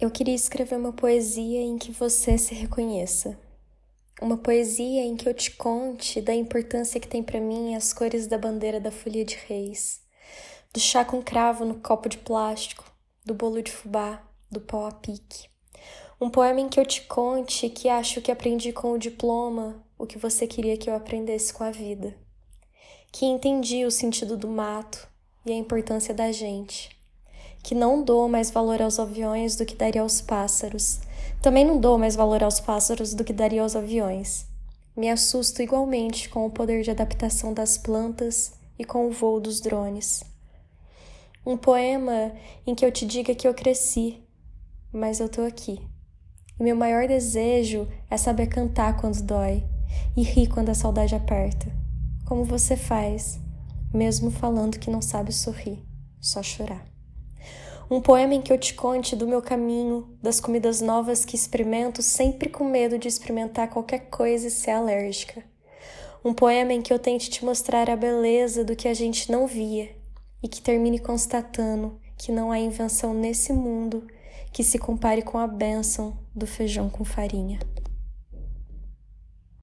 Eu queria escrever uma poesia em que você se reconheça. Uma poesia em que eu te conte da importância que tem para mim as cores da bandeira da folia de reis, do chá com cravo no copo de plástico, do bolo de fubá, do pau a pique. Um poema em que eu te conte que acho que aprendi com o diploma o que você queria que eu aprendesse com a vida. Que entendi o sentido do mato e a importância da gente que não dou mais valor aos aviões do que daria aos pássaros. Também não dou mais valor aos pássaros do que daria aos aviões. Me assusto igualmente com o poder de adaptação das plantas e com o voo dos drones. Um poema em que eu te diga que eu cresci, mas eu tô aqui. E meu maior desejo é saber cantar quando dói e rir quando a saudade aperta, como você faz, mesmo falando que não sabe sorrir, só chorar. Um poema em que eu te conte do meu caminho, das comidas novas que experimento, sempre com medo de experimentar qualquer coisa e ser alérgica. Um poema em que eu tente te mostrar a beleza do que a gente não via e que termine constatando que não há invenção nesse mundo que se compare com a bênção do feijão com farinha.